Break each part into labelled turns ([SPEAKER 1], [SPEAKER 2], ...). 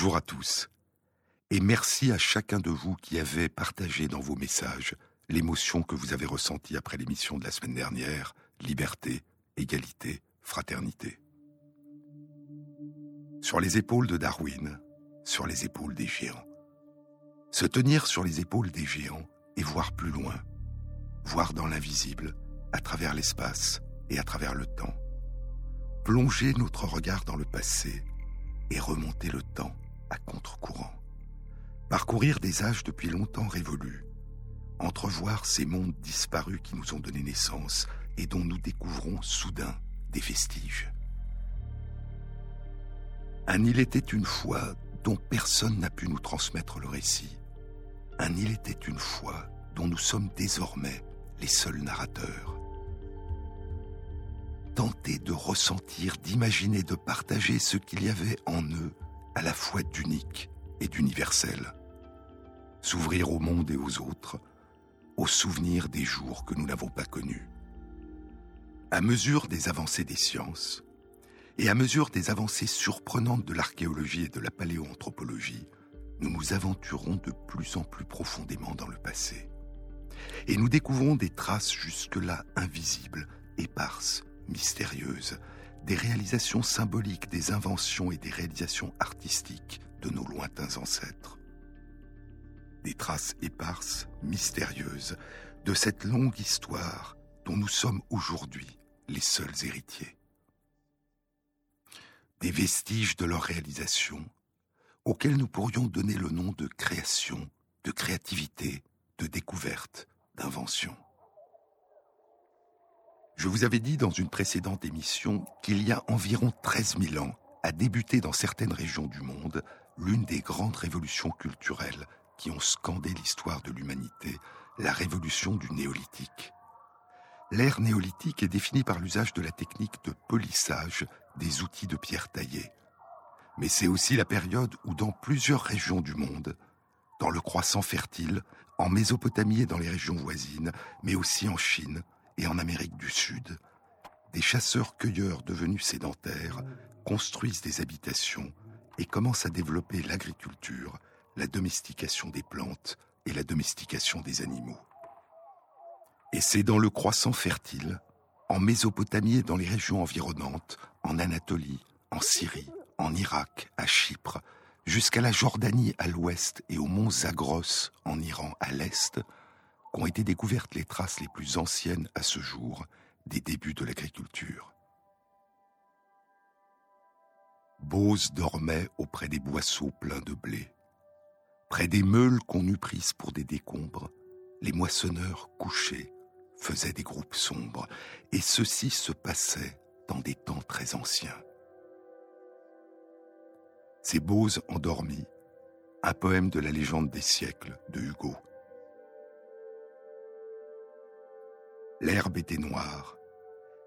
[SPEAKER 1] Bonjour à tous. Et merci à chacun de vous qui avez partagé dans vos messages l'émotion que vous avez ressentie après l'émission de la semaine dernière, liberté, égalité, fraternité. Sur les épaules de Darwin, sur les épaules des géants. Se tenir sur les épaules des géants et voir plus loin, voir dans l'invisible, à travers l'espace et à travers le temps. Plonger notre regard dans le passé et remonter le temps à contre-courant. Parcourir des âges depuis longtemps révolus, entrevoir ces mondes disparus qui nous ont donné naissance et dont nous découvrons soudain des vestiges. Un il était une fois dont personne n'a pu nous transmettre le récit. Un il était une fois dont nous sommes désormais les seuls narrateurs. Tenter de ressentir, d'imaginer, de partager ce qu'il y avait en eux à la fois d'unique et d'universel. S'ouvrir au monde et aux autres, aux souvenirs des jours que nous n'avons pas connus. À mesure des avancées des sciences, et à mesure des avancées surprenantes de l'archéologie et de la paléoanthropologie, nous nous aventurons de plus en plus profondément dans le passé. Et nous découvrons des traces jusque-là invisibles, éparses, mystérieuses, des réalisations symboliques, des inventions et des réalisations artistiques de nos lointains ancêtres. Des traces éparses, mystérieuses, de cette longue histoire dont nous sommes aujourd'hui les seuls héritiers des vestiges de leur réalisation, auxquels nous pourrions donner le nom de création, de créativité, de découverte, d'invention. Je vous avais dit dans une précédente émission qu'il y a environ 13 000 ans a débuté dans certaines régions du monde l'une des grandes révolutions culturelles qui ont scandé l'histoire de l'humanité, la révolution du néolithique. L'ère néolithique est définie par l'usage de la technique de polissage des outils de pierre taillée. Mais c'est aussi la période où dans plusieurs régions du monde, dans le croissant fertile, en Mésopotamie et dans les régions voisines, mais aussi en Chine et en Amérique du Sud, des chasseurs-cueilleurs devenus sédentaires construisent des habitations et commencent à développer l'agriculture, la domestication des plantes et la domestication des animaux. Et c'est dans le croissant fertile, en Mésopotamie et dans les régions environnantes, en Anatolie, en Syrie, en Irak, à Chypre, jusqu'à la Jordanie à l'ouest et au mont Zagros en Iran à l'est, qu'ont été découvertes les traces les plus anciennes à ce jour des débuts de l'agriculture. Bose dormait auprès des boisseaux pleins de blé. Près des meules qu'on eût prises pour des décombres, les moissonneurs couchés faisaient des groupes sombres, et ceci se passait dans des temps très anciens. C'est Bose endormi, un poème de la légende des siècles de Hugo. L'herbe était noire,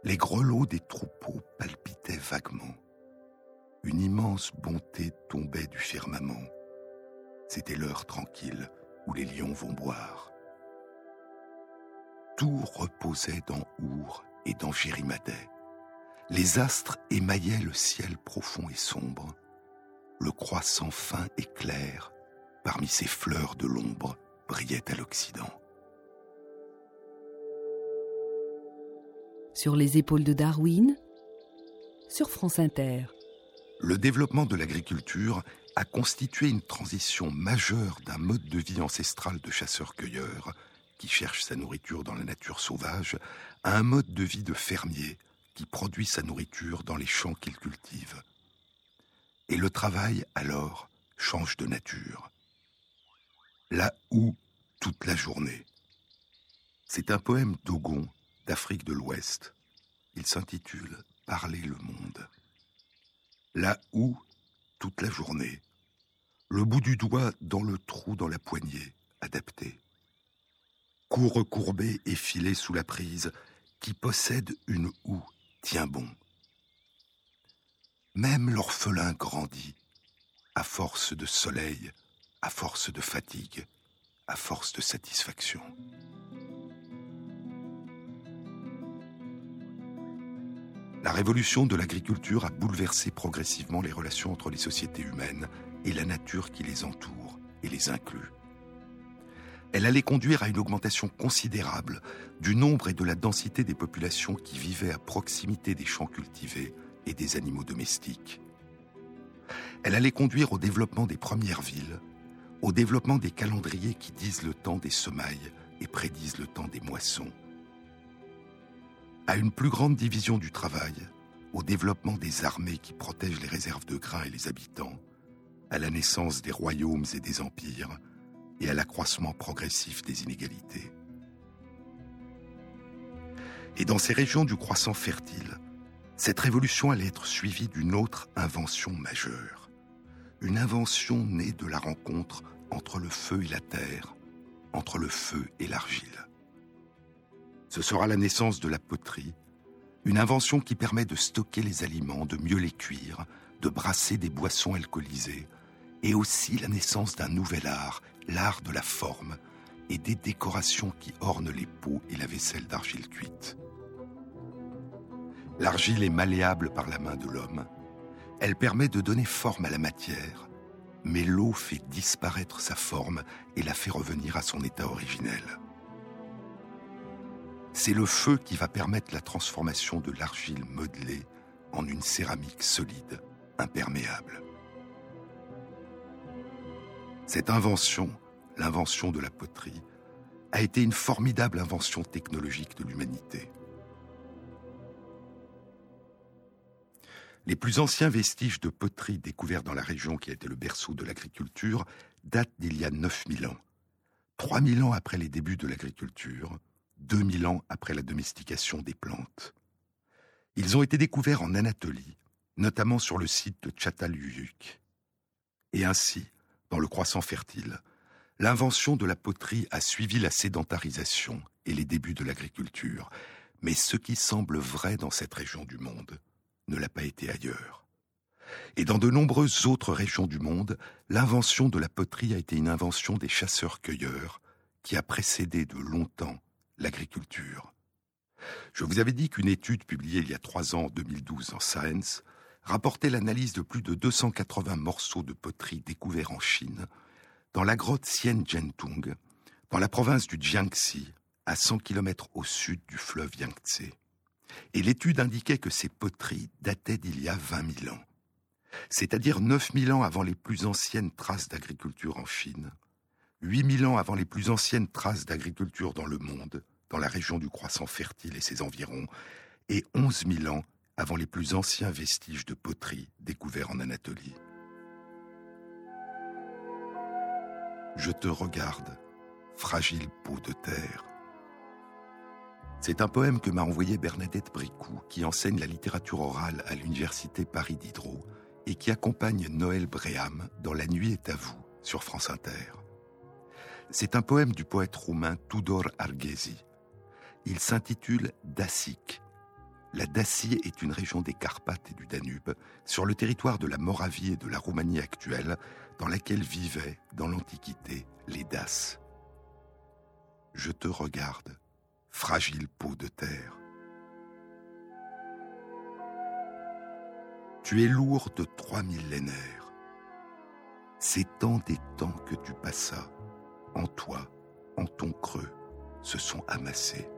[SPEAKER 1] les grelots des troupeaux palpitaient vaguement. Une immense bonté tombait du firmament. C'était l'heure tranquille où les lions vont boire. Tout reposait dans Our et dans Jérimadais. Les astres émaillaient le ciel profond et sombre. Le croissant fin et clair, parmi ces fleurs de l'ombre, brillait à l'Occident.
[SPEAKER 2] Sur les épaules de Darwin, sur France Inter.
[SPEAKER 1] Le développement de l'agriculture a constitué une transition majeure d'un mode de vie ancestral de chasseurs-cueilleurs, qui cherche sa nourriture dans la nature sauvage, à un mode de vie de fermier, qui produit sa nourriture dans les champs qu'il cultive. Et le travail, alors, change de nature. Là où, toute la journée. C'est un poème d'Ogon, d'Afrique de l'Ouest. Il s'intitule Parler le monde. Là où, toute la journée, le bout du doigt dans le trou dans la poignée, adapté. Cou recourbé et filé sous la prise, qui possède une houe Tiens bon. Même l'orphelin grandit, à force de soleil, à force de fatigue, à force de satisfaction. La révolution de l'agriculture a bouleversé progressivement les relations entre les sociétés humaines et la nature qui les entoure et les inclut. Elle allait conduire à une augmentation considérable du nombre et de la densité des populations qui vivaient à proximité des champs cultivés et des animaux domestiques. Elle allait conduire au développement des premières villes, au développement des calendriers qui disent le temps des semailles et prédisent le temps des moissons, à une plus grande division du travail, au développement des armées qui protègent les réserves de grains et les habitants, à la naissance des royaumes et des empires, et à l'accroissement progressif des inégalités. Et dans ces régions du croissant fertile, cette révolution allait être suivie d'une autre invention majeure. Une invention née de la rencontre entre le feu et la terre, entre le feu et l'argile. Ce sera la naissance de la poterie, une invention qui permet de stocker les aliments, de mieux les cuire, de brasser des boissons alcoolisées, et aussi la naissance d'un nouvel art, l'art de la forme, et des décorations qui ornent les pots et la vaisselle d'argile cuite. L'argile est malléable par la main de l'homme. Elle permet de donner forme à la matière, mais l'eau fait disparaître sa forme et la fait revenir à son état originel c'est le feu qui va permettre la transformation de l'argile modelée en une céramique solide, imperméable. Cette invention, l'invention de la poterie, a été une formidable invention technologique de l'humanité. Les plus anciens vestiges de poterie découverts dans la région qui a été le berceau de l'agriculture datent d'il y a 9000 ans. 3000 ans après les débuts de l'agriculture, 2000 ans après la domestication des plantes. Ils ont été découverts en Anatolie, notamment sur le site de Çatalhöyük. Et ainsi, dans le croissant fertile, l'invention de la poterie a suivi la sédentarisation et les débuts de l'agriculture, mais ce qui semble vrai dans cette région du monde ne l'a pas été ailleurs. Et dans de nombreuses autres régions du monde, l'invention de la poterie a été une invention des chasseurs-cueilleurs qui a précédé de longtemps l'agriculture. Je vous avais dit qu'une étude publiée il y a trois ans, en 2012, en Science, rapportait l'analyse de plus de 280 morceaux de poterie découverts en Chine, dans la grotte Xian Gentung, dans la province du Jiangxi, à 100 km au sud du fleuve Yangtze. Et l'étude indiquait que ces poteries dataient d'il y a 20 000 ans, c'est-à-dire 9 000 ans avant les plus anciennes traces d'agriculture en Chine, 8000 ans avant les plus anciennes traces d'agriculture dans le monde, dans la région du croissant fertile et ses environs, et 11 000 ans avant les plus anciens vestiges de poterie découverts en Anatolie. Je te regarde, fragile peau de terre. C'est un poème que m'a envoyé Bernadette Bricou, qui enseigne la littérature orale à l'université Paris Diderot et qui accompagne Noël Bréham dans La nuit est à vous sur France Inter. C'est un poème du poète roumain Tudor Arghezi. Il s'intitule Dacique. La Dacie est une région des Carpates et du Danube, sur le territoire de la Moravie et de la Roumanie actuelle, dans laquelle vivaient, dans l'Antiquité, les Daces. Je te regarde, fragile peau de terre. Tu es lourd de trois millénaires. C'est tant des temps que tu passas en toi, en ton creux, se sont amassés.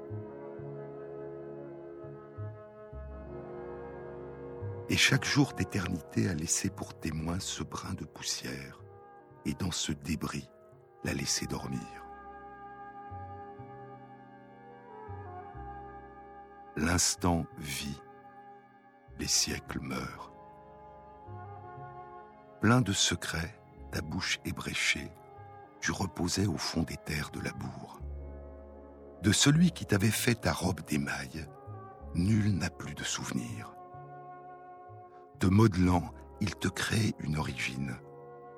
[SPEAKER 1] Et chaque jour d'éternité a laissé pour témoin ce brin de poussière, et dans ce débris l'a laissé dormir. L'instant vit, les siècles meurent. Plein de secrets, ta bouche ébréchée, tu reposais au fond des terres de la bourre. De celui qui t'avait fait ta robe d'émail, nul n'a plus de souvenir. Te modelant, il te crée une origine,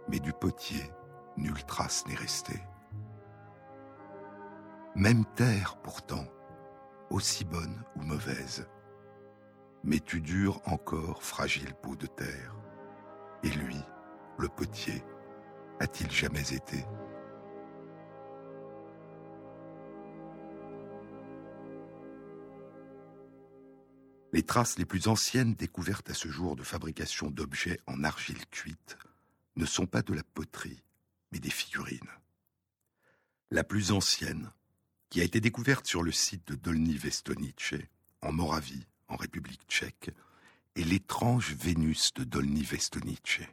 [SPEAKER 1] mais du potier, nulle trace n'est restée. Même terre pourtant, aussi bonne ou mauvaise, mais tu dures encore fragile peau de terre. Et lui, le potier, a-t-il jamais été? Les traces les plus anciennes découvertes à ce jour de fabrication d'objets en argile cuite ne sont pas de la poterie, mais des figurines. La plus ancienne, qui a été découverte sur le site de Dolny Vestonice, en Moravie, en République tchèque, est l'étrange Vénus de Dolny Vestonice.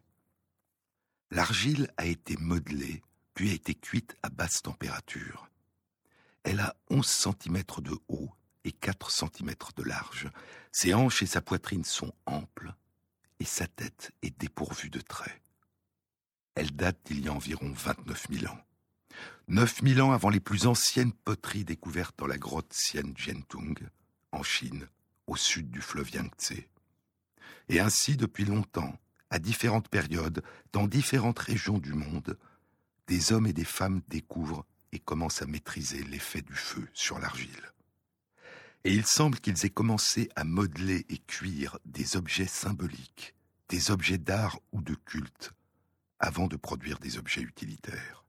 [SPEAKER 1] L'argile a été modelée, puis a été cuite à basse température. Elle a 11 cm de haut et 4 cm de large. Ses hanches et sa poitrine sont amples et sa tête est dépourvue de traits. Elle date d'il y a environ 29 000 ans. 9 000 ans avant les plus anciennes poteries découvertes dans la grotte Xian Jiantung, en Chine, au sud du fleuve Yangtze. Et ainsi, depuis longtemps, à différentes périodes, dans différentes régions du monde, des hommes et des femmes découvrent et commencent à maîtriser l'effet du feu sur l'argile. Et il semble qu'ils aient commencé à modeler et cuire des objets symboliques, des objets d'art ou de culte, avant de produire des objets utilitaires.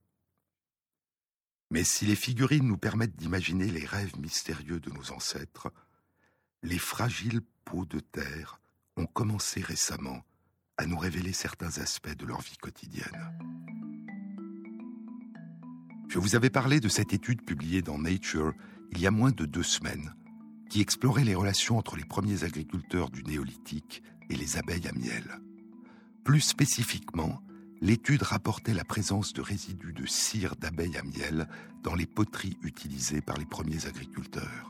[SPEAKER 1] Mais si les figurines nous permettent d'imaginer les rêves mystérieux de nos ancêtres, les fragiles pots de terre ont commencé récemment à nous révéler certains aspects de leur vie quotidienne. Je vous avais parlé de cette étude publiée dans Nature il y a moins de deux semaines, qui explorait les relations entre les premiers agriculteurs du néolithique et les abeilles à miel. Plus spécifiquement, l'étude rapportait la présence de résidus de cire d'abeilles à miel dans les poteries utilisées par les premiers agriculteurs.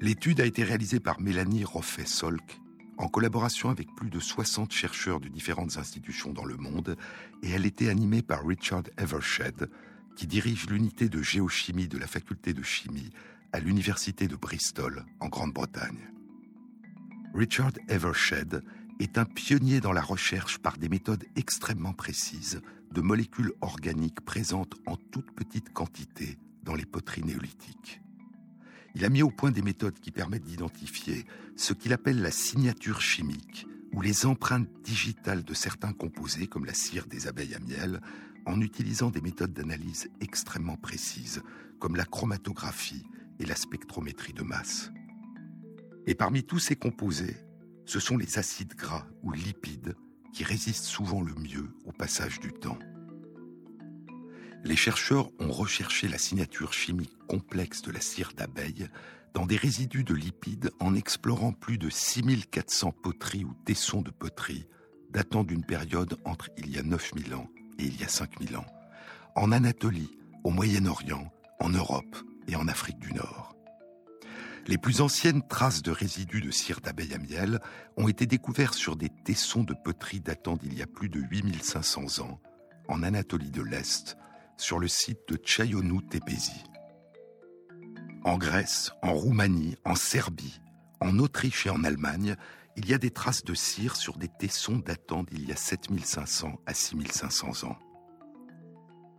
[SPEAKER 1] L'étude a été réalisée par Mélanie Roffet-Solk en collaboration avec plus de 60 chercheurs de différentes institutions dans le monde et elle était animée par Richard Evershed, qui dirige l'unité de géochimie de la faculté de chimie à l'université de Bristol, en Grande-Bretagne. Richard Evershed est un pionnier dans la recherche par des méthodes extrêmement précises de molécules organiques présentes en toute petite quantité dans les poteries néolithiques. Il a mis au point des méthodes qui permettent d'identifier ce qu'il appelle la signature chimique, ou les empreintes digitales de certains composés, comme la cire des abeilles à miel, en utilisant des méthodes d'analyse extrêmement précises, comme la chromatographie et la spectrométrie de masse. Et parmi tous ces composés, ce sont les acides gras ou lipides qui résistent souvent le mieux au passage du temps. Les chercheurs ont recherché la signature chimique complexe de la cire d'abeille dans des résidus de lipides en explorant plus de 6400 poteries ou tessons de poterie datant d'une période entre il y a 9000 ans et il y a 5000 ans, en Anatolie, au Moyen-Orient, en Europe et en Afrique du Nord. Les plus anciennes traces de résidus de cire d'abeille à miel ont été découvertes sur des tessons de poterie datant d'il y a plus de 8500 ans, en Anatolie de l'Est, sur le site de Tchayonou Tepesi. En Grèce, en Roumanie, en Serbie, en Autriche et en Allemagne, il y a des traces de cire sur des tessons datant d'il y a 7500 à 6500 ans.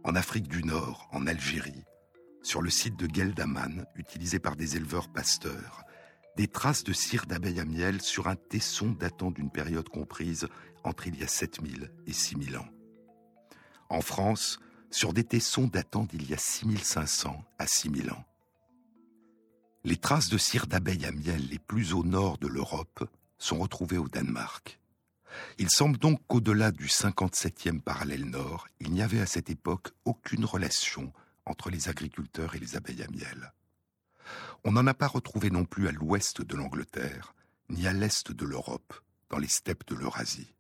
[SPEAKER 1] En Afrique du Nord, en Algérie, sur le site de Geldaman, utilisé par des éleveurs pasteurs, des traces de cire d'abeille à miel sur un tesson datant d'une période comprise entre il y a 7000 et 6000 ans. En France, sur des tessons datant d'il y a 6500 à 6000 ans. Les traces de cire d'abeille à miel les plus au nord de l'Europe sont retrouvés au Danemark. Il semble donc qu'au-delà du 57e parallèle nord, il n'y avait à cette époque aucune relation entre les agriculteurs et les abeilles à miel. On n'en a pas retrouvé non plus à l'ouest de l'Angleterre, ni à l'est de l'Europe, dans les steppes de l'Eurasie.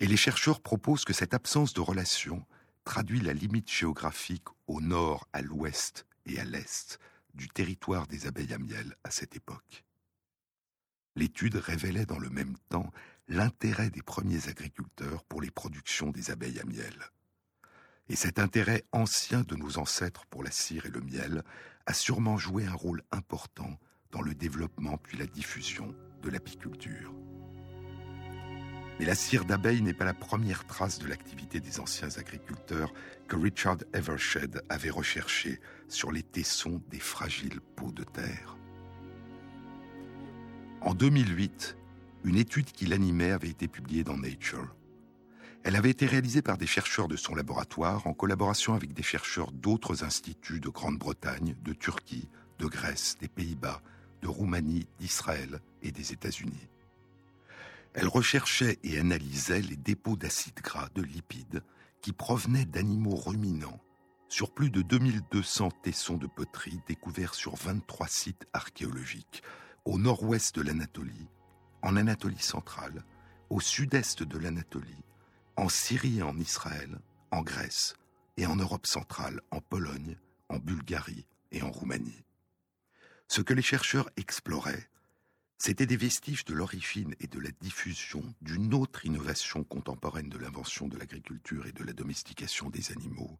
[SPEAKER 1] Et les chercheurs proposent que cette absence de relation traduit la limite géographique au nord, à l'ouest et à l'est du territoire des abeilles à miel à cette époque. L'étude révélait dans le même temps l'intérêt des premiers agriculteurs pour les productions des abeilles à miel. Et cet intérêt ancien de nos ancêtres pour la cire et le miel a sûrement joué un rôle important dans le développement puis la diffusion de l'apiculture. Mais la cire d'abeille n'est pas la première trace de l'activité des anciens agriculteurs que Richard Evershed avait recherché sur les tessons des fragiles pots de terre. En 2008, une étude qui l'animait avait été publiée dans Nature. Elle avait été réalisée par des chercheurs de son laboratoire en collaboration avec des chercheurs d'autres instituts de Grande-Bretagne, de Turquie, de Grèce, des Pays-Bas, de Roumanie, d'Israël et des États-Unis. Elle recherchait et analysait les dépôts d'acides gras, de lipides, qui provenaient d'animaux ruminants sur plus de 2200 tessons de poterie découverts sur 23 sites archéologiques, au nord-ouest de l'Anatolie, en Anatolie centrale, au sud-est de l'Anatolie, en Syrie et en Israël, en Grèce et en Europe centrale, en Pologne, en Bulgarie et en Roumanie. Ce que les chercheurs exploraient, c'était des vestiges de l'origine et de la diffusion d'une autre innovation contemporaine de l'invention de l'agriculture et de la domestication des animaux,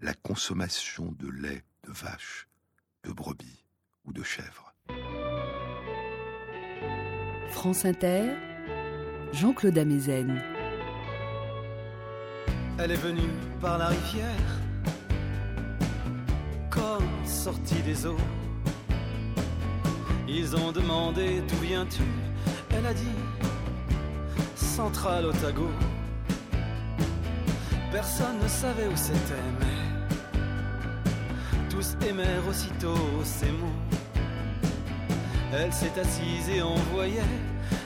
[SPEAKER 1] la consommation de lait de vache, de brebis ou de chèvre.
[SPEAKER 2] France Inter, Jean-Claude.
[SPEAKER 3] Elle est venue par la rivière, comme sortie des eaux. Ils ont demandé d'où viens-tu Elle a dit Central Otago. Personne ne savait où c'était, mais tous aimèrent aussitôt ces mots. Elle s'est assise et envoyait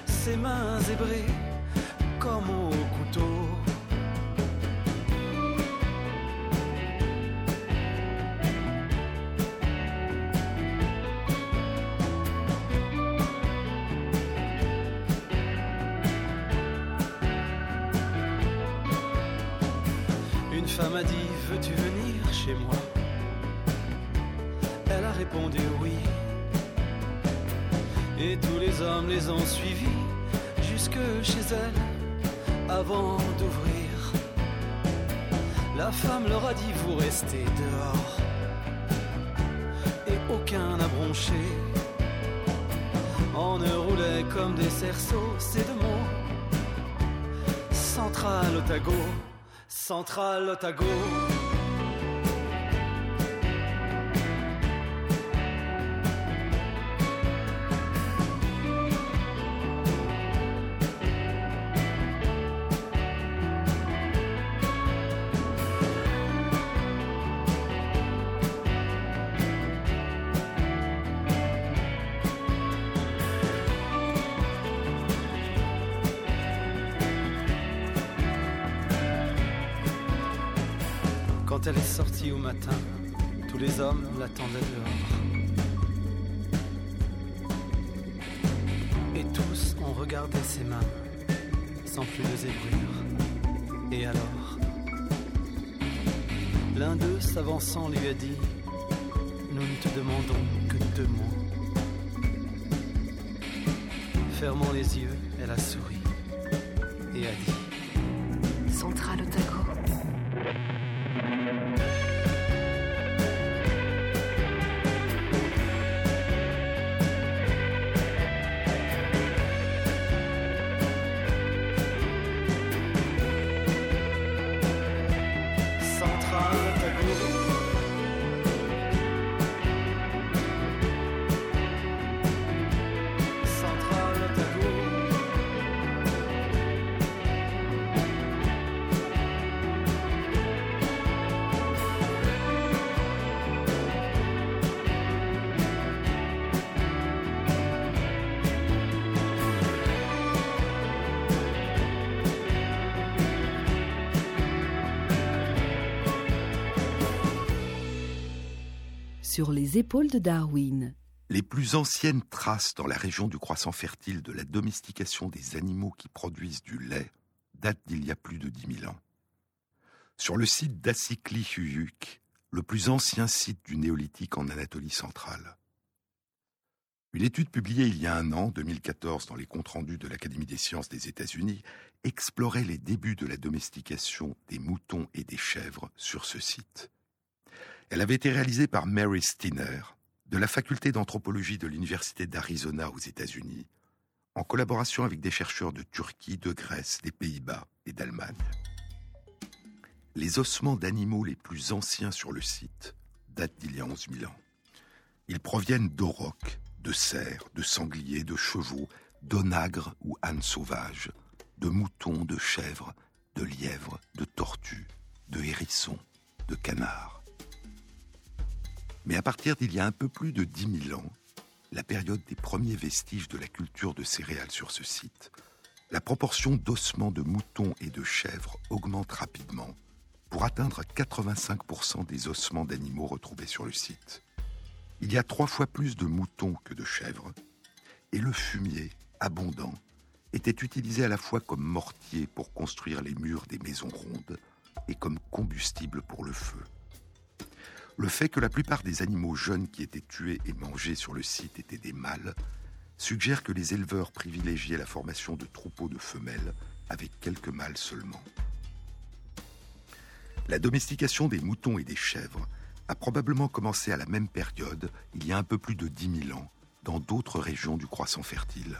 [SPEAKER 3] ses mains zébrées comme au couteau. Elle a répondu oui. Et tous les hommes les ont suivis jusque chez elle avant d'ouvrir. La femme leur a dit Vous restez dehors. Et aucun n'a bronché. On ne roulait comme des cerceaux, ces deux mots. Central Otago. Central Otago. Les l'attendaient dehors. Et tous ont regardé ses mains, sans plus de zébrure. Et alors? L'un d'eux, s'avançant, lui a dit
[SPEAKER 4] fun.
[SPEAKER 2] Sur les épaules de Darwin.
[SPEAKER 1] Les plus anciennes traces dans la région du croissant fertile de la domestication des animaux qui produisent du lait datent d'il y a plus de 10 000 ans. Sur le site d'Assikli-Huyuk, le plus ancien site du néolithique en Anatolie centrale. Une étude publiée il y a un an, 2014, dans les comptes rendus de l'Académie des sciences des États-Unis, explorait les débuts de la domestication des moutons et des chèvres sur ce site. Elle avait été réalisée par Mary Stinner, de la faculté d'anthropologie de l'Université d'Arizona aux États-Unis, en collaboration avec des chercheurs de Turquie, de Grèce, des Pays-Bas et d'Allemagne. Les ossements d'animaux les plus anciens sur le site datent d'il y a 11 000 ans. Ils proviennent d'aurochs, de cerfs, de sangliers, de chevaux, d'onagres ou ânes sauvages, de moutons, de chèvres, de lièvres, de tortues, de hérissons, de canards. Mais à partir d'il y a un peu plus de 10 000 ans, la période des premiers vestiges de la culture de céréales sur ce site, la proportion d'ossements de moutons et de chèvres augmente rapidement pour atteindre 85% des ossements d'animaux retrouvés sur le site. Il y a trois fois plus de moutons que de chèvres, et le fumier, abondant, était utilisé à la fois comme mortier pour construire les murs des maisons rondes et comme combustible pour le feu. Le fait que la plupart des animaux jeunes qui étaient tués et mangés sur le site étaient des mâles suggère que les éleveurs privilégiaient la formation de troupeaux de femelles avec quelques mâles seulement. La domestication des moutons et des chèvres a probablement commencé à la même période, il y a un peu plus de 10 000 ans, dans d'autres régions du croissant fertile.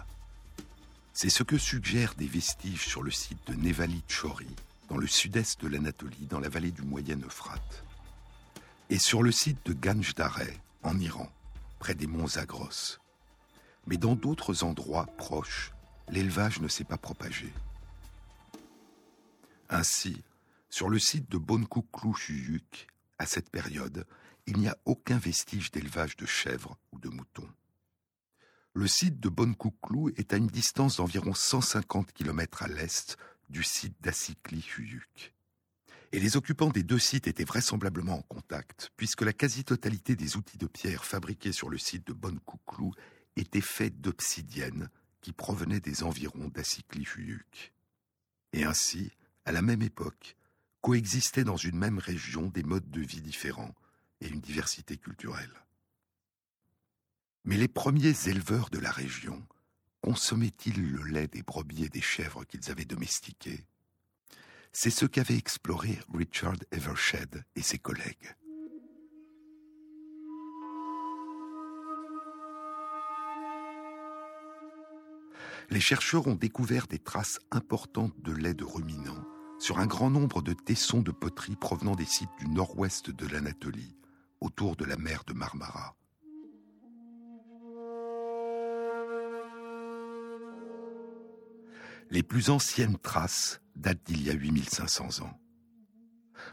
[SPEAKER 1] C'est ce que suggèrent des vestiges sur le site de Nevali Chori, dans le sud-est de l'Anatolie, dans la vallée du Moyen Euphrate, et sur le site de Ganjdare, en Iran, près des monts Zagros. Mais dans d'autres endroits proches, l'élevage ne s'est pas propagé. Ainsi, sur le site de Bonkouklou-Chuyuk, à cette période, il n'y a aucun vestige d'élevage de chèvres ou de moutons. Le site de Bonkouklou est à une distance d'environ 150 km à l'est du site d'Assikli-Huyuk. Et les occupants des deux sites étaient vraisemblablement en contact, puisque la quasi-totalité des outils de pierre fabriqués sur le site de Bonkouklou étaient faits d'obsidienne qui provenaient des environs d'Assikli-Huyuk. Et ainsi, à la même époque, coexistaient dans une même région des modes de vie différents et une diversité culturelle. Mais les premiers éleveurs de la région consommaient-ils le lait des brebis et des chèvres qu'ils avaient domestiqués? C'est ce qu'avaient exploré Richard Evershed et ses collègues. Les chercheurs ont découvert des traces importantes de lait de ruminants sur un grand nombre de tessons de poterie provenant des sites du nord-ouest de l'Anatolie, autour de la mer de Marmara. Les plus anciennes traces datent d'il y a 8500 ans.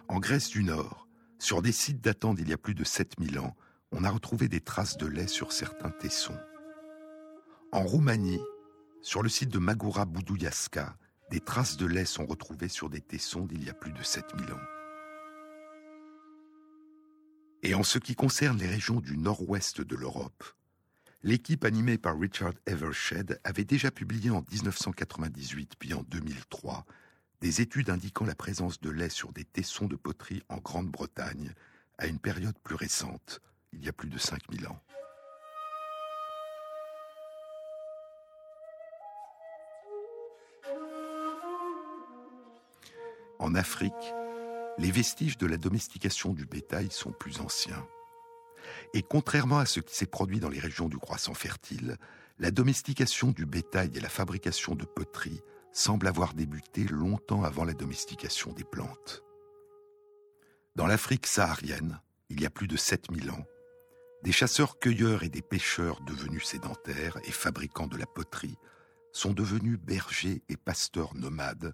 [SPEAKER 1] En Grèce du Nord, sur des sites datant d'il y a plus de 7000 ans, on a retrouvé des traces de lait sur certains tessons. En Roumanie, sur le site de Magura Boudouyaska, des traces de lait sont retrouvées sur des tessons d'il y a plus de 7000 ans. Et en ce qui concerne les régions du nord-ouest de l'Europe, l'équipe animée par Richard Evershed avait déjà publié en 1998 puis en 2003 des études indiquant la présence de lait sur des tessons de poterie en Grande-Bretagne à une période plus récente, il y a plus de 5000 ans. En Afrique, les vestiges de la domestication du bétail sont plus anciens. Et contrairement à ce qui s'est produit dans les régions du croissant fertile, la domestication du bétail et la fabrication de poteries semblent avoir débuté longtemps avant la domestication des plantes. Dans l'Afrique saharienne, il y a plus de 7000 ans, des chasseurs-cueilleurs et des pêcheurs devenus sédentaires et fabricants de la poterie sont devenus bergers et pasteurs nomades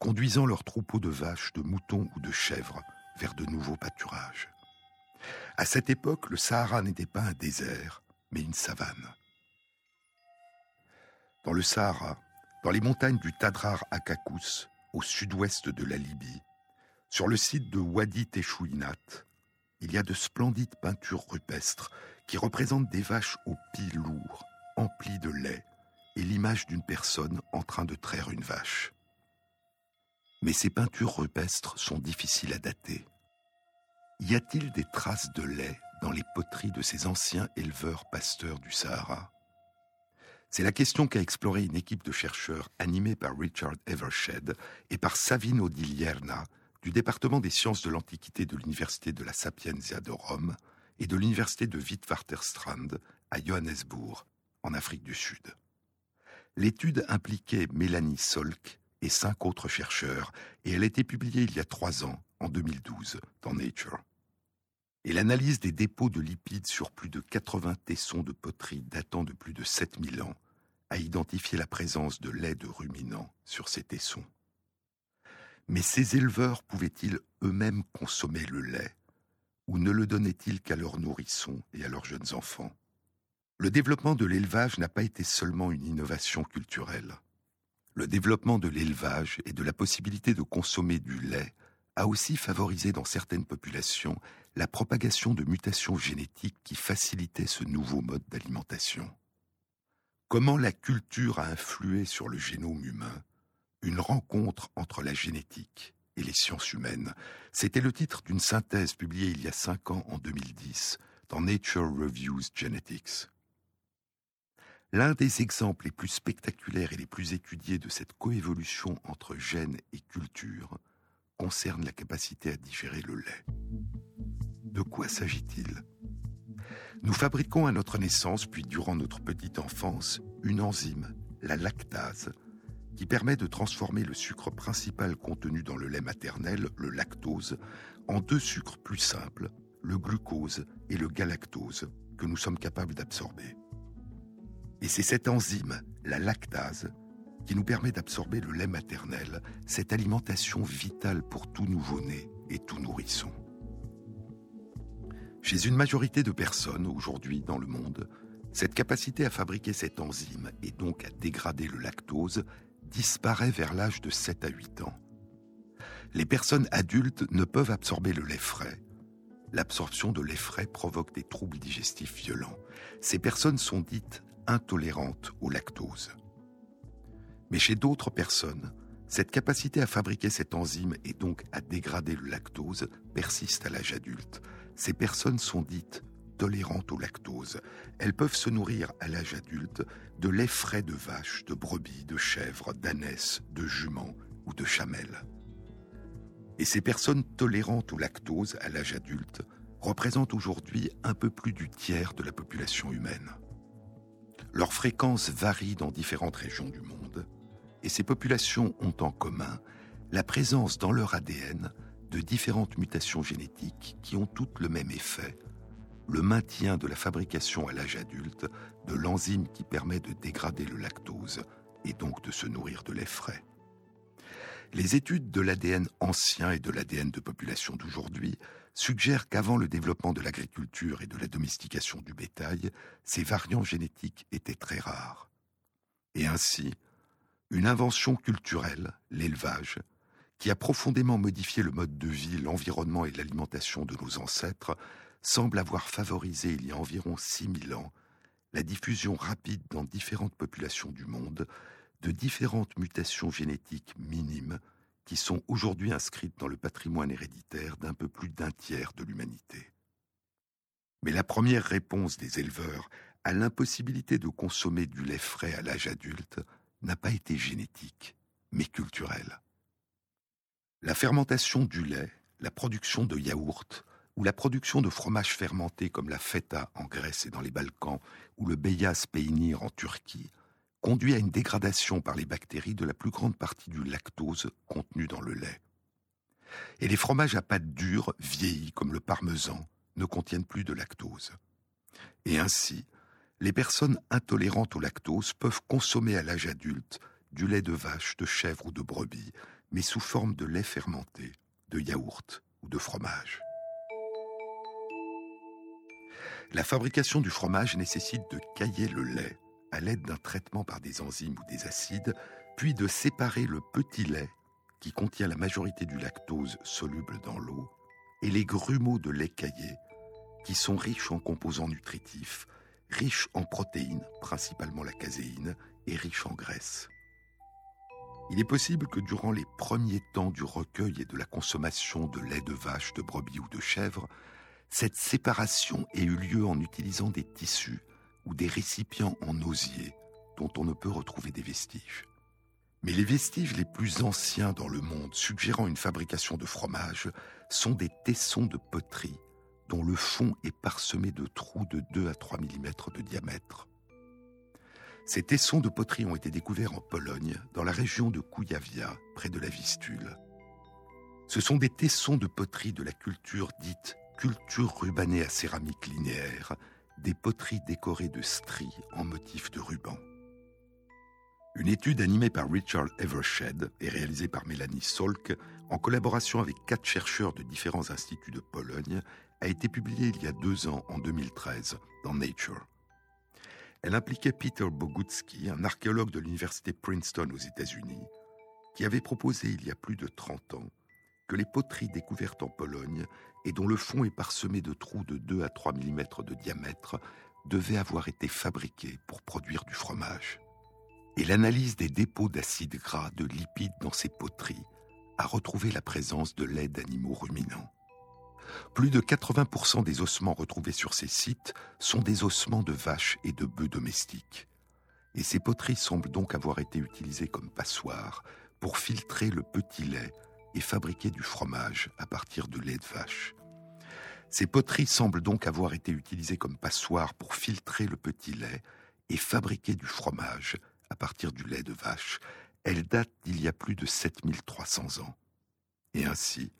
[SPEAKER 1] conduisant leurs troupeaux de vaches, de moutons ou de chèvres vers de nouveaux pâturages. À cette époque, le Sahara n'était pas un désert, mais une savane. Dans le Sahara, dans les montagnes du Tadrar Akakous, au sud-ouest de la Libye, sur le site de Wadi Teshouinat, il y a de splendides peintures rupestres qui représentent des vaches aux pieds lourds, emplies de lait, et l'image d'une personne en train de traire une vache. Mais ces peintures rupestres sont difficiles à dater. Y a-t-il des traces de lait dans les poteries de ces anciens éleveurs pasteurs du Sahara? C'est la question qu'a explorée une équipe de chercheurs animée par Richard Evershed et par Savino Dilierna du département des sciences de l'Antiquité de l'Université de la Sapienza de Rome et de l'Université de Witwatersrand à Johannesburg, en Afrique du Sud. L'étude impliquait Mélanie Solk, et cinq autres chercheurs, et elle a été publiée il y a trois ans, en 2012, dans Nature. Et l'analyse des dépôts de lipides sur plus de 80 tessons de poterie datant de plus de 7000 ans a identifié la présence de lait de ruminants sur ces tessons. Mais ces éleveurs pouvaient-ils eux-mêmes consommer le lait, ou ne le donnaient-ils qu'à leurs nourrissons et à leurs jeunes enfants? Le développement de l'élevage n'a pas été seulement une innovation culturelle. Le développement de l'élevage et de la possibilité de consommer du lait a aussi favorisé dans certaines populations la propagation de mutations génétiques qui facilitaient ce nouveau mode d'alimentation. Comment la culture a influé sur le génome humain? Une rencontre entre la génétique et les sciences humaines. C'était le titre d'une synthèse publiée il y a cinq ans en 2010 dans Nature Reviews Genetics. L'un des exemples les plus spectaculaires et les plus étudiés de cette coévolution entre gènes et culture concerne la capacité à digérer le lait. De quoi s'agit-il? Nous fabriquons à notre naissance, puis durant notre petite enfance, une enzyme, la lactase, qui permet de transformer le sucre principal contenu dans le lait maternel, le lactose, en deux sucres plus simples, le glucose et le galactose, que nous sommes capables d'absorber. Et c'est cette enzyme, la lactase, qui nous permet d'absorber le lait maternel, cette alimentation vitale pour tout nouveau-né et tout nourrisson. Chez une majorité de personnes aujourd'hui dans le monde, cette capacité à fabriquer cette enzyme et donc à dégrader le lactose disparaît vers l'âge de 7 à 8 ans. Les personnes adultes ne peuvent absorber le lait frais. L'absorption de lait frais provoque des troubles digestifs violents. Ces personnes sont dites intolérante au lactose. Mais chez d'autres personnes, cette capacité à fabriquer cette enzyme et donc à dégrader le lactose persiste à l'âge adulte. Ces personnes sont dites tolérantes au lactose. Elles peuvent se nourrir à l'âge adulte de lait frais de vache, de brebis, de chèvre, d'ânesse, de jument ou de chamelle. Et ces personnes tolérantes au lactose à l'âge adulte représentent aujourd'hui un peu plus du tiers de la population humaine. Leur fréquence varie dans différentes régions du monde, et ces populations ont en commun la présence dans leur ADN de différentes mutations génétiques qui ont toutes le même effet, le maintien de la fabrication à l'âge adulte de l'enzyme qui permet de dégrader le lactose et donc de se nourrir de lait frais. Les études de l'ADN ancien et de l'ADN de population d'aujourd'hui suggèrent qu'avant le développement de l'agriculture et de la domestication du bétail, ces variants génétiques étaient très rares. Et ainsi, une invention culturelle, l'élevage, qui a profondément modifié le mode de vie, l'environnement et l'alimentation de nos ancêtres, semble avoir favorisé il y a environ 6000 ans la diffusion rapide dans différentes populations du monde de différentes mutations génétiques minimes qui sont aujourd'hui inscrites dans le patrimoine héréditaire d'un peu plus d'un tiers de l'humanité. Mais la première réponse des éleveurs à l'impossibilité de consommer du lait frais à l'âge adulte n'a pas été génétique, mais culturelle. La fermentation du lait, la production de yaourts ou la production de fromages fermentés comme la feta en Grèce et dans les Balkans ou le beyaz peynir en Turquie conduit à une dégradation par les bactéries de la plus grande partie du lactose contenu dans le lait. Et les fromages à pâte dure, vieillis comme le parmesan, ne contiennent plus de lactose. Et ainsi, les personnes intolérantes au lactose peuvent consommer à l'âge adulte du lait de vache, de chèvre ou de brebis, mais sous forme de lait fermenté, de yaourt ou de fromage. La fabrication du fromage nécessite de cailler le lait à l'aide d'un traitement par des enzymes ou des acides, puis de séparer le petit lait, qui contient la majorité du lactose soluble dans l'eau, et les grumeaux de lait caillé, qui sont riches en composants nutritifs, riches en protéines, principalement la caséine, et riches en graisse. Il est possible que durant les premiers temps du recueil et de la consommation de lait de vache, de brebis ou de chèvre, cette séparation ait eu lieu en utilisant des tissus ou des récipients en osier dont on ne peut retrouver des vestiges. Mais les vestiges les plus anciens dans le monde suggérant une fabrication de fromage sont des tessons de poterie dont le fond est parsemé de trous de 2 à 3 mm de diamètre. Ces tessons de poterie ont été découverts en Pologne, dans la région de Kujawia, près de la Vistule. Ce sont des tessons de poterie de la culture dite culture rubanée à céramique linéaire, des poteries décorées de stries en motif de ruban. Une étude animée par Richard Evershed et réalisée par Mélanie Solk en collaboration avec quatre chercheurs de différents instituts de Pologne a été publiée il y a deux ans, en 2013, dans Nature. Elle impliquait Peter Bogutsky, un archéologue de l'université Princeton aux États-Unis, qui avait proposé il y a plus de 30 ans que les poteries découvertes en Pologne et dont le fond est parsemé de trous de 2 à 3 mm de diamètre devaient avoir été fabriquées pour produire du fromage. Et l'analyse des dépôts d'acides gras, de lipides dans ces poteries a retrouvé la présence de lait d'animaux ruminants. Plus de 80% des ossements retrouvés sur ces sites sont des ossements de vaches et de bœufs domestiques. Et ces poteries semblent donc avoir été utilisées comme passoires pour filtrer le petit lait et fabriquer du fromage à partir de lait de vache. Ces poteries semblent donc avoir été utilisées comme passoires pour filtrer le petit lait et fabriquer du fromage à partir du lait de vache. Elles datent d'il y a plus de 7300 ans. Et ainsi,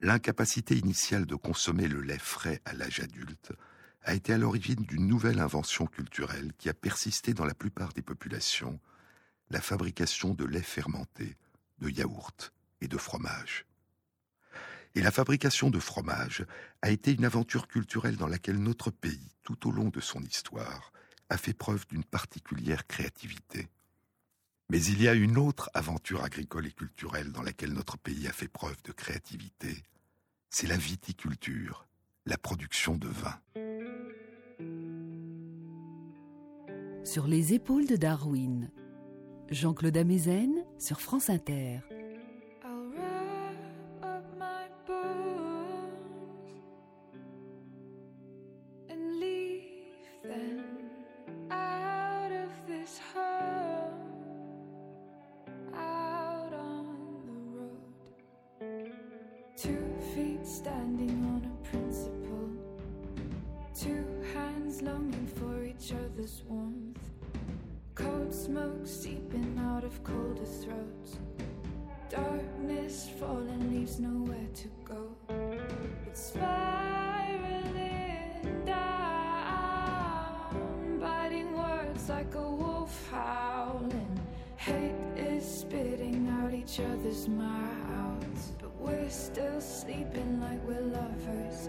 [SPEAKER 1] l'incapacité initiale de consommer le lait frais à l'âge adulte a été à l'origine d'une nouvelle invention culturelle qui a persisté dans la plupart des populations, la fabrication de lait fermenté, de yaourt et de fromage. Et la fabrication de fromage a été une aventure culturelle dans laquelle notre pays, tout au long de son histoire, a fait preuve d'une particulière créativité. Mais il y a une autre aventure agricole et culturelle dans laquelle notre pays a fait preuve de créativité, c'est la viticulture, la production de vin.
[SPEAKER 2] Sur les épaules de Darwin, Jean-Claude Amezen sur France Inter.
[SPEAKER 4] Two hands longing for each other's warmth. Cold smoke seeping out of colder throats. Darkness falling leaves nowhere to go. It's spiraling down, biting words like a wolf howling. Hate is spitting out each other's mouths, but we're still sleeping like we're lovers.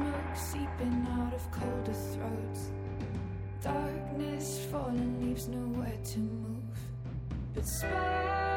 [SPEAKER 4] smoke seeping out of colder
[SPEAKER 1] throats. Darkness falling leaves nowhere to move. But spiraling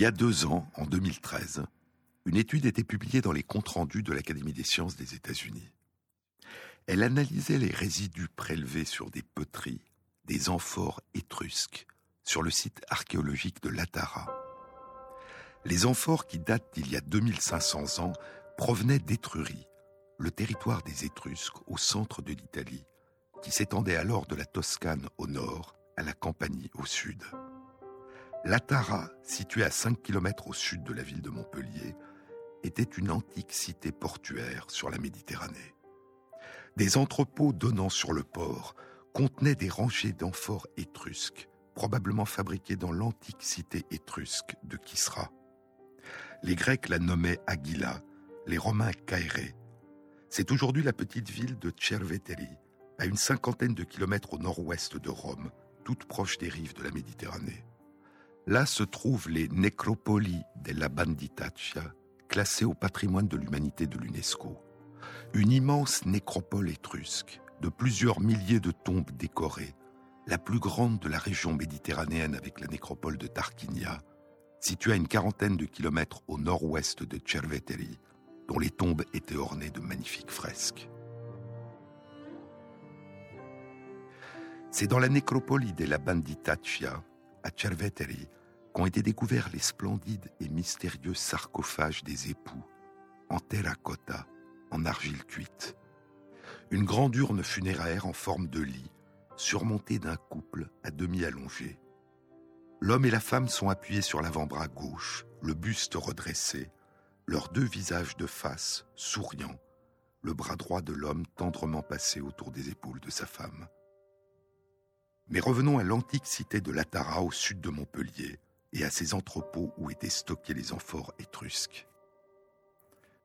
[SPEAKER 1] y a deux ans, en 2013, une étude était publiée dans les comptes rendus de l'Académie des sciences des États-Unis. Elle analysait les résidus prélevés sur des poteries, des amphores étrusques sur le site archéologique de Latara. Les amphores qui datent d'il y a 2500 ans provenaient d'Étrurie, le territoire des Étrusques au centre de l'Italie, qui s'étendait alors de la Toscane au nord à la Campanie au sud. Latara, située à 5 km au sud de la ville de Montpellier, était une antique cité portuaire sur la Méditerranée. Des entrepôts donnant sur le port contenaient des rangées d'amphores étrusques, probablement fabriquées dans l'antique cité étrusque de Kisra. Les Grecs la nommaient Aguila, les Romains Caere. C'est aujourd'hui la petite ville de Cerveteri, à une cinquantaine de kilomètres au nord-ouest de Rome, toute proche des rives de la Méditerranée. Là se trouvent les nécropolies della Banditaccia, classées au patrimoine de l'humanité de l'UNESCO. Une immense nécropole étrusque, de plusieurs milliers de tombes décorées, la plus grande de la région méditerranéenne avec la nécropole de Tarquinia, située à une quarantaine de kilomètres au nord-ouest de Cerveteri, dont les tombes étaient ornées de magnifiques fresques. C'est dans la nécropole della Banditaccia à Cerveteri qu'ont été découverts les splendides et mystérieux sarcophages des époux, en terracotta, en argile cuite. Une grande urne funéraire en forme de lit, surmontée d'un couple à demi allongé. L'homme et la femme sont appuyés sur l'avant-bras gauche, le buste redressé, leurs deux visages de face, souriants, le bras droit de l'homme tendrement passé autour des épaules de sa femme. Mais revenons à l'antique cité de Latara au sud de Montpellier et à ses entrepôts où étaient stockés les amphores étrusques.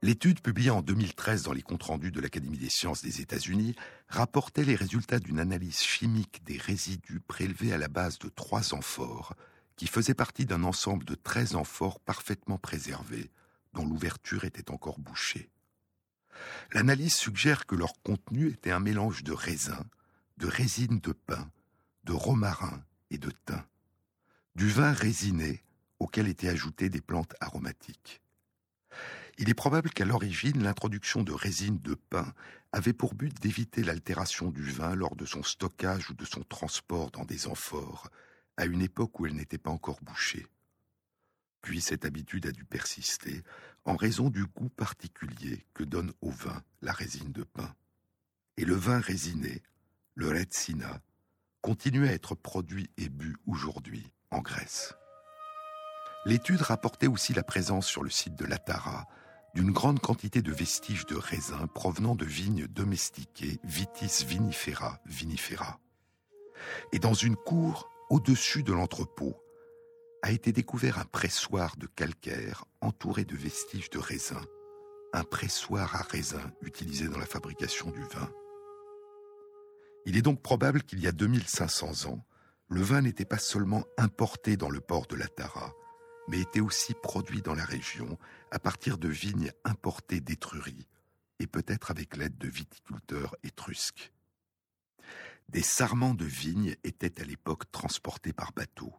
[SPEAKER 1] L'étude publiée en 2013 dans les comptes rendus de l'Académie des sciences des États-Unis rapportait les résultats d'une analyse chimique des résidus prélevés à la base de trois amphores qui faisaient partie d'un ensemble de 13 amphores parfaitement préservés dont l'ouverture était encore bouchée. L'analyse suggère que leur contenu était un mélange de raisin, de résine de pin, de romarin et de thym, du vin résiné auquel étaient ajoutées des plantes aromatiques. Il est probable qu'à l'origine, l'introduction de résine de pin avait pour but d'éviter l'altération du vin lors de son stockage ou de son transport dans des amphores, à une époque où elle n'était pas encore bouchée. Puis cette habitude a dû persister en raison du goût particulier que donne au vin la résine de pin. Et le vin résiné, le retsina, continue à être produit et bu aujourd'hui Grèce. L'étude rapportait aussi la présence sur le site de l'Atara d'une grande quantité de vestiges de raisins provenant de vignes domestiquées Vitis vinifera vinifera. Et dans une cour au-dessus de l'entrepôt a été découvert un pressoir de calcaire entouré de vestiges de raisins, un pressoir à raisins utilisé dans la fabrication du vin. Il est donc probable qu'il y a 2500 ans, le vin n'était pas seulement importé dans le port de la Tara, mais était aussi produit dans la région à partir de vignes importées d'Étrurie, et peut-être avec l'aide de viticulteurs étrusques. Des sarments de vignes étaient à l'époque transportés par bateau.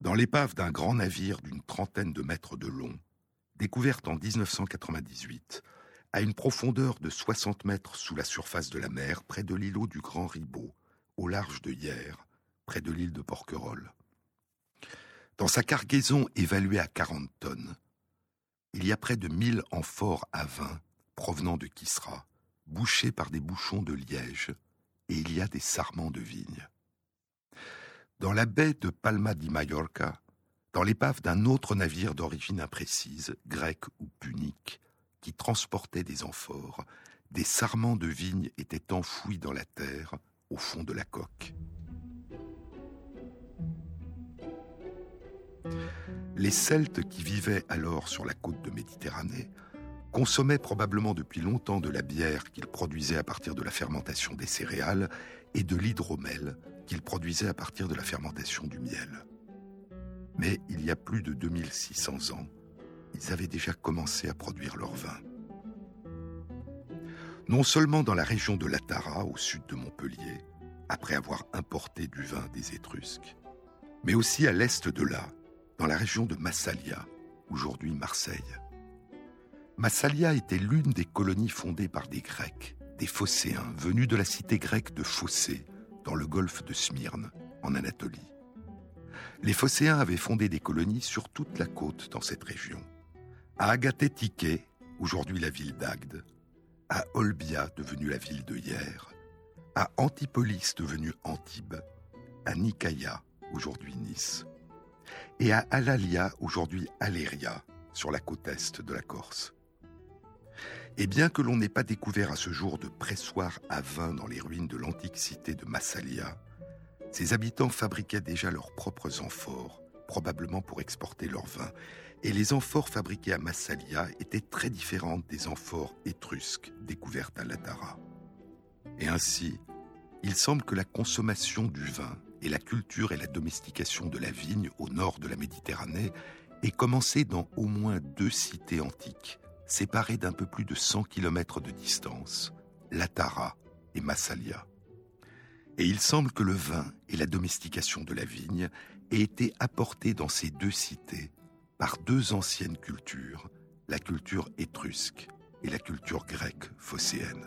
[SPEAKER 1] Dans l'épave d'un grand navire d'une trentaine de mètres de long, découverte en 1998, à une profondeur de 60 mètres sous la surface de la mer, près de l'îlot du Grand Ribot, au large de Hyères, près de l'île de Porquerolles. Dans sa cargaison évaluée à 40 tonnes, il y a près de 1000 amphores à vin provenant de Kisra, bouchés par des bouchons de liège, et il y a des sarments de vigne. Dans la baie de Palma di Mallorca, dans l'épave d'un autre navire d'origine imprécise, grec ou punique, qui transportait des amphores, des sarments de vigne étaient enfouis dans la terre au fond de la coque. Les Celtes qui vivaient alors sur la côte de Méditerranée consommaient probablement depuis longtemps de la bière qu'ils produisaient à partir de la fermentation des céréales et de l'hydromel qu'ils produisaient à partir de la fermentation du miel. Mais il y a plus de 2600 ans, ils avaient déjà commencé à produire leur vin. Non seulement dans la région de Latara, au sud de Montpellier, après avoir importé du vin des Étrusques, mais aussi à l'est de là, dans la région de Massalia, aujourd'hui Marseille. Massalia était l'une des colonies fondées par des Grecs, des Phocéens, venus de la cité grecque de Phocée, dans le golfe de Smyrne, en Anatolie. Les Phocéens avaient fondé des colonies sur toute la côte dans cette région. À Agathé-Tiké, aujourd'hui la ville d'Agde, à Olbia, devenue la ville de Hier, à Antipolis, devenue Antibes, à Nicaïa, aujourd'hui Nice, et à Alalia, aujourd'hui Aléria, sur la côte est de la Corse. Et bien que l'on n'ait pas découvert à ce jour de pressoir à vin dans les ruines de l'antique cité de Massalia, ses habitants fabriquaient déjà leurs propres amphores, probablement pour exporter leur vin, et les amphores fabriquées à Massalia étaient très différentes des amphores étrusques découvertes à Latara. Et ainsi, il semble que la consommation du vin et la culture et la domestication de la vigne au nord de la Méditerranée aient commencé dans au moins deux cités antiques, séparées d'un peu plus de 100 km de distance, Latara et Massalia. Et il semble que le vin et la domestication de la vigne aient été apportés dans ces deux cités par deux anciennes cultures, la culture étrusque et la culture grecque phocéenne.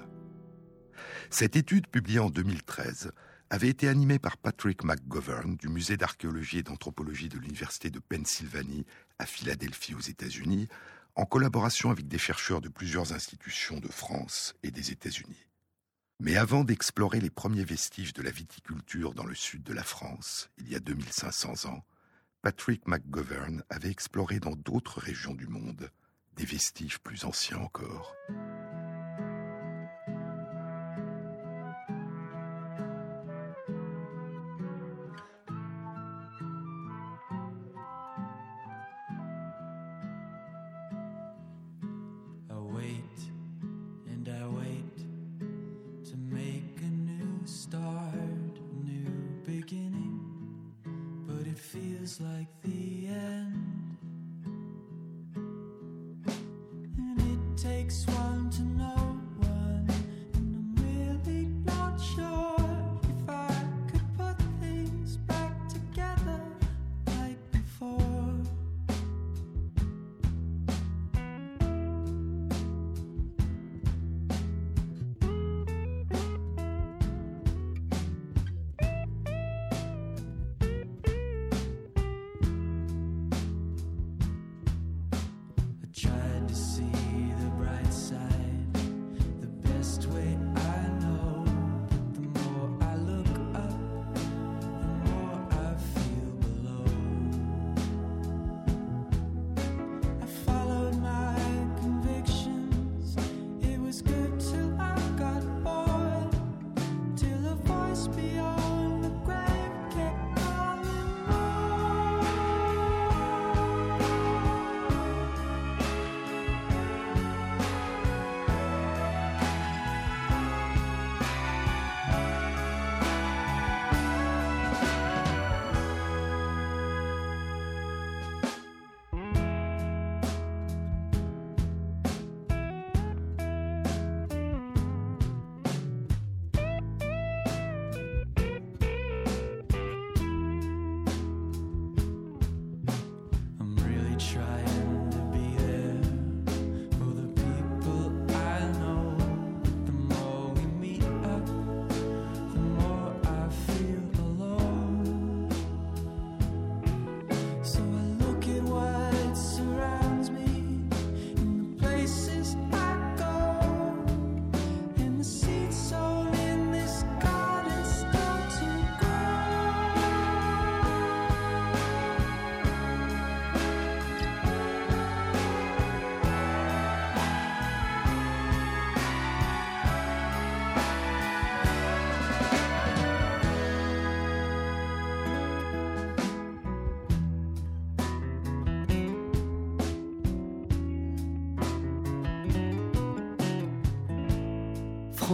[SPEAKER 1] Cette étude, publiée en 2013, avait été animée par Patrick McGovern du Musée d'archéologie et d'anthropologie de l'Université de Pennsylvanie à Philadelphie aux États-Unis, en collaboration avec des chercheurs de plusieurs institutions de France et des États-Unis. Mais avant d'explorer les premiers vestiges de la viticulture dans le sud de la France, il y a 2500 ans, Patrick McGovern avait exploré dans d'autres régions du monde des vestiges plus anciens encore. Six. one.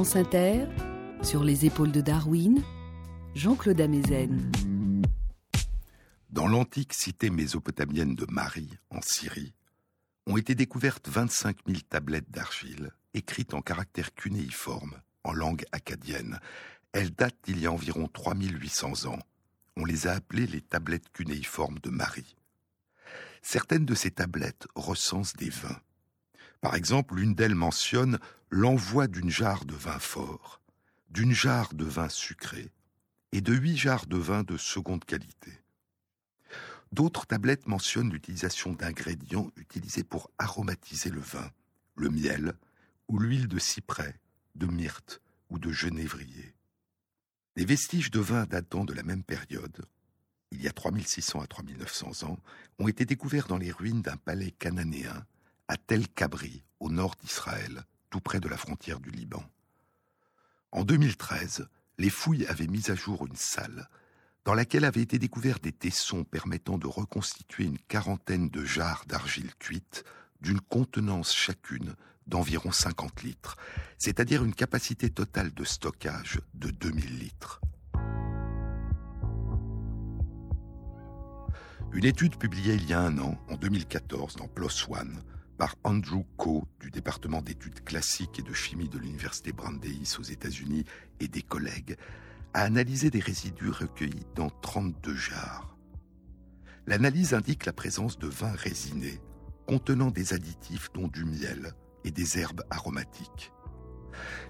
[SPEAKER 2] France Inter, sur les épaules de Darwin, Jean-Claude Amezen.
[SPEAKER 1] Dans l'antique cité mésopotamienne de Mari, en Syrie, ont été découvertes 25 000 tablettes d'argile, écrites en caractères cunéiformes, en langue acadienne. Elles datent d'il y a environ 3800 ans. On les a appelées les tablettes cunéiformes de Marie. Certaines de ces tablettes recensent des vins. Par exemple, l'une d'elles mentionne l'envoi d'une jarre de vin fort, d'une jarre de vin sucré et de huit jarres de vin de seconde qualité. D'autres tablettes mentionnent l'utilisation d'ingrédients utilisés pour aromatiser le vin, le miel ou l'huile de cyprès, de myrte ou de genévrier. Des vestiges de vin datant de la même période, il y a 3600 à 3900 ans, ont été découverts dans les ruines d'un palais cananéen à Tel Kabri, au nord d'Israël, près de la frontière du Liban. En 2013, les fouilles avaient mis à jour une salle dans laquelle avaient été découverts des tessons permettant de reconstituer une quarantaine de jarres d'argile cuite d'une contenance chacune d'environ 50 litres, c'est-à-dire une capacité totale de stockage de 2000 litres. Une étude publiée il y a un an, en 2014, dans PLOS ONE, par Andrew Coe du département d'études classiques et de chimie de l'université Brandeis aux États-Unis et des collègues, a analysé des résidus recueillis dans 32 jarres. L'analyse indique la présence de vins résinés contenant des additifs dont du miel et des herbes aromatiques.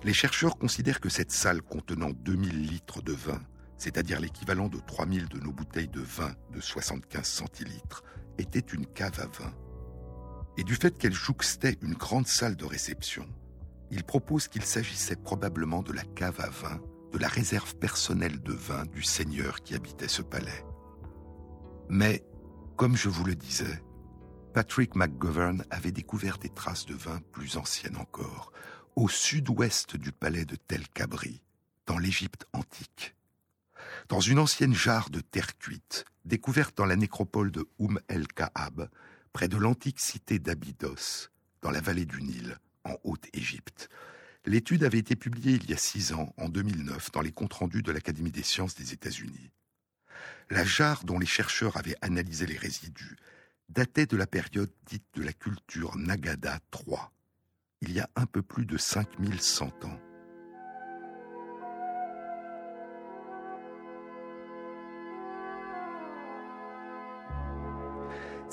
[SPEAKER 1] Les chercheurs considèrent que cette salle contenant 2000 litres de vin, c'est-à-dire l'équivalent de 3000 de nos bouteilles de vin de 75 centilitres, était une cave à vin. Et du fait qu'elle jouxtait une grande salle de réception, ils proposent qu'il s'agissait probablement de la cave à vin de la réserve personnelle de vin du seigneur qui habitait ce palais. Mais, comme je vous le disais, Patrick McGovern avait découvert des traces de vin plus anciennes encore, au sud-ouest du palais de Tel Kabri, dans l'Égypte antique. Dans une ancienne jarre de terre cuite, découverte dans la nécropole de Oum el-Ka'ab, près de l'antique cité d'Abydos, dans la vallée du Nil, en Haute-Égypte, L'étude avait été publiée il y a six ans, en 2009, dans les comptes rendus de l'Académie des sciences des États-Unis. La jarre dont les chercheurs avaient analysé les résidus datait de la période dite de la culture Nagada III, il y a un peu plus de 5100 ans.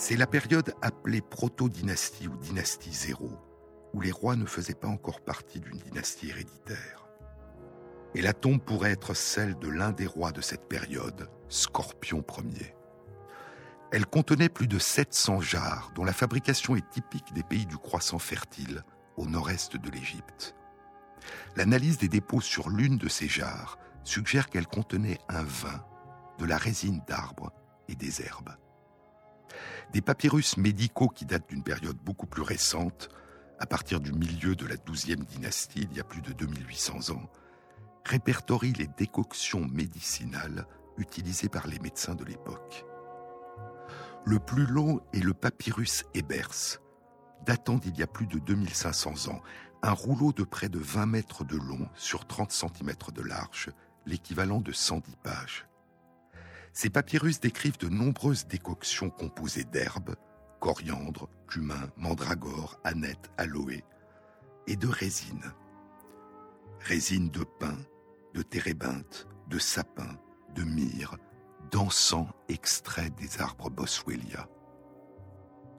[SPEAKER 1] C'est la période appelée proto-dynastie ou dynastie zéro, où les rois ne faisaient pas encore partie d'une dynastie héréditaire. Et la tombe pourrait être celle de l'un des rois de cette période, Scorpion Ier. Elle contenait plus de 700 jarres dont la fabrication est typique des pays du croissant fertile, au nord-est de l'Égypte. L'analyse des dépôts sur l'une de ces jarres suggère qu'elle contenait un vin, de la résine d'arbres et des herbes. Des papyrus médicaux qui datent d'une période beaucoup plus récente à partir du milieu de la XIIe dynastie, il y a plus de 2800 ans, répertorie les décoctions médicinales utilisées par les médecins de l'époque. Le plus long est le papyrus Ebers, datant d'il y a plus de 2500 ans, un rouleau de près de 20 mètres de long sur 30 cm de large, l'équivalent de 110 pages. Ces papyrus décrivent de nombreuses décoctions composées d'herbes, coriandre, cumin, mandragore, aneth, aloe, et de résine. Résine de pin, de térébinthe, de sapin, de myrrhe, d'encens extrait des arbres boswellia.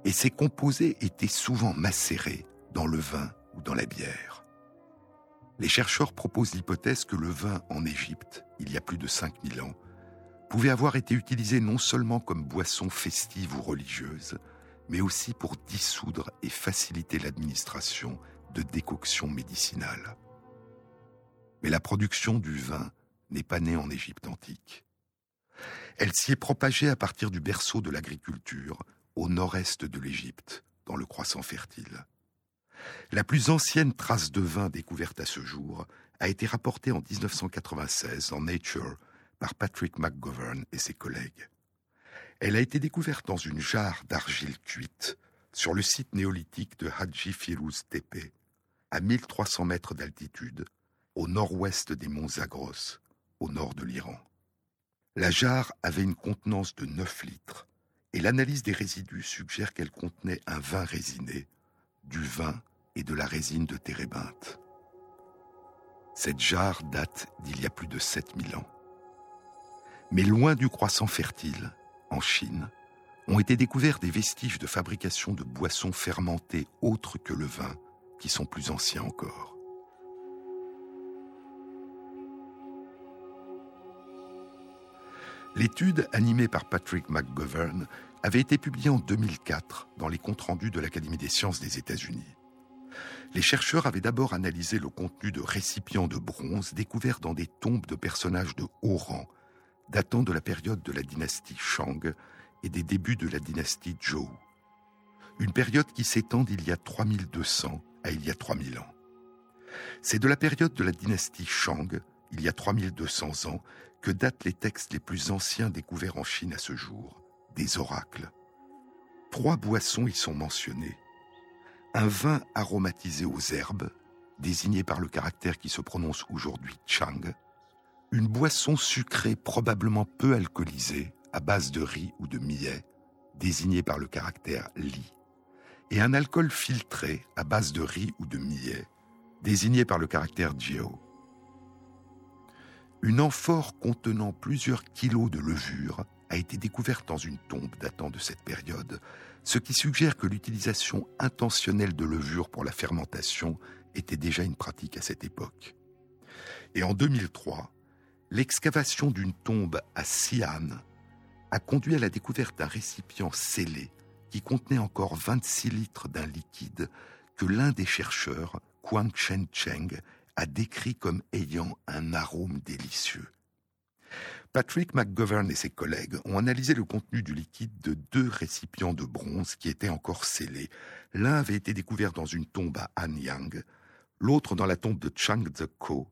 [SPEAKER 1] Et ces composés étaient souvent macérés dans le vin ou dans la bière. Les chercheurs proposent l'hypothèse que le vin en Égypte, il y a plus de 5000 ans, pouvait avoir été utilisé non seulement comme boisson festive ou religieuse, mais aussi pour dissoudre et faciliter l'administration de décoctions médicinales. Mais la production du vin n'est pas née en Égypte antique. Elle s'y est propagée à partir du berceau de l'agriculture, au nord-est de l'Égypte, dans le croissant fertile. La plus ancienne trace de vin découverte à ce jour a été rapportée en 1996 en Nature par Patrick McGovern et ses collègues. Elle a été découverte dans une jarre d'argile cuite sur le site néolithique de Hadji Firouz Tepe, à 1300 mètres d'altitude, au nord-ouest des monts Zagros, au nord de l'Iran. La jarre avait une contenance de 9 litres, et l'analyse des résidus suggère qu'elle contenait un vin résiné, du vin et de la résine de térébinthe. Cette jarre date d'il y a plus de 7000 ans. Mais loin du croissant fertile, en Chine, ont été découverts des vestiges de fabrication de boissons fermentées autres que le vin, qui sont plus anciens encore. L'étude, animée par Patrick McGovern, avait été publiée en 2004 dans les comptes rendus de l'Académie des sciences des États-Unis. Les chercheurs avaient d'abord analysé le contenu de récipients de bronze découverts dans des tombes de personnages de haut rang, datant de la période de la dynastie Shang et des débuts de la dynastie Zhou. Une période qui s'étend d'il y a 3200 à il y a 3000 ans. C'est de la période de la dynastie Shang, il y a 3200 ans, que datent les textes les plus anciens découverts en Chine à ce jour, des oracles. Trois boissons y sont mentionnées. Un vin aromatisé aux herbes, désigné par le caractère qui se prononce aujourd'hui Chang, une boisson sucrée probablement peu alcoolisée, à base de riz ou de millet, désignée par le caractère Li, et un alcool filtré à base de riz ou de millet, désigné par le caractère Jiao. Une amphore contenant plusieurs kilos de levure a été découverte dans une tombe datant de cette période, ce qui suggère que l'utilisation intentionnelle de levure pour la fermentation était déjà une pratique à cette époque. Et en 2003, l'excavation d'une tombe à Xi'an a conduit à la découverte d'un récipient scellé qui contenait encore 26 litres d'un liquide que l'un des chercheurs, Quan Chen Cheng, a décrit comme ayant un arôme délicieux. Patrick McGovern et ses collègues ont analysé le contenu du liquide de deux récipients de bronze qui étaient encore scellés. L'un avait été découvert dans une tombe à Anyang, l'autre dans la tombe de Chang Ko,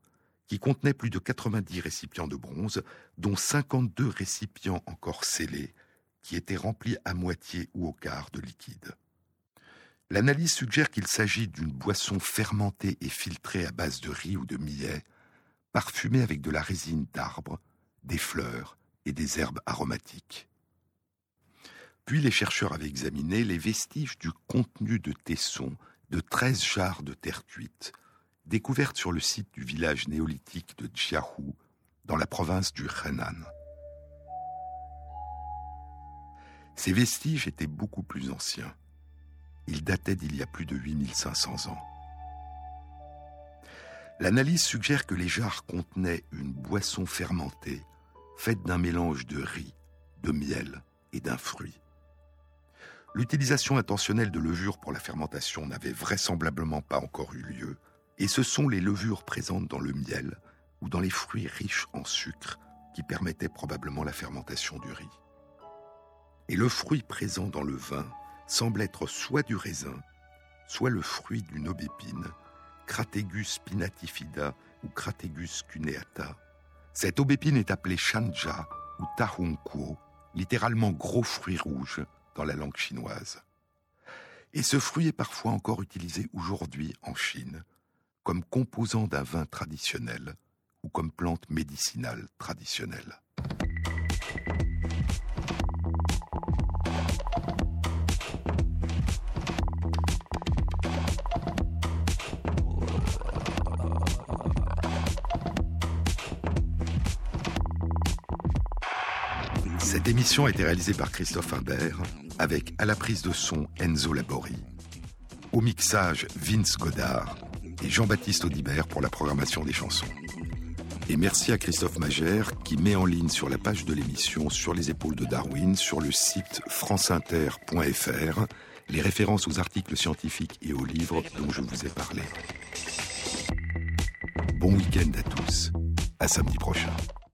[SPEAKER 1] qui contenait plus de 90 récipients de bronze, dont 52 récipients encore scellés, qui étaient remplis à moitié ou au quart de liquide. L'analyse suggère qu'il s'agit d'une boisson fermentée et filtrée à base de riz ou de millet, parfumée avec de la résine d'arbre, des fleurs et des herbes aromatiques. Puis les chercheurs avaient examiné les vestiges du contenu de tessons de 13 jarres de terre cuite, découvertes sur le site du village néolithique de Jiahu, dans la province du Henan. Ces vestiges étaient beaucoup plus anciens. Il datait d'il y a plus de 8500 ans. L'analyse suggère que les jarres contenaient une boisson fermentée, faite d'un mélange de riz, de miel et d'un fruit. L'utilisation intentionnelle de levures pour la fermentation n'avait vraisemblablement pas encore eu lieu, et ce sont les levures présentes dans le miel ou dans les fruits riches en sucre qui permettaient probablement la fermentation du riz. Et le fruit présent dans le vin semble être soit du raisin, soit le fruit d'une aubépine, Crategus pinatifida ou Crategus cuneata. Cette aubépine est appelée shanja ou tahongkuo, littéralement gros fruit rouge dans la langue chinoise. Et ce fruit est parfois encore utilisé aujourd'hui en Chine comme composant d'un vin traditionnel ou comme plante médicinale traditionnelle. Cette émission a été réalisée par Christophe Imbert, avec à la prise de son Enzo Labori, au mixage Vince Godard et Jean-Baptiste Audibert pour la programmation des chansons. Et merci à Christophe Magère qui met en ligne sur la page de l'émission Sur les épaules de Darwin, sur le site franceinter.fr, les références aux articles scientifiques et aux livres dont je vous ai parlé. Bon week-end à tous. À samedi prochain.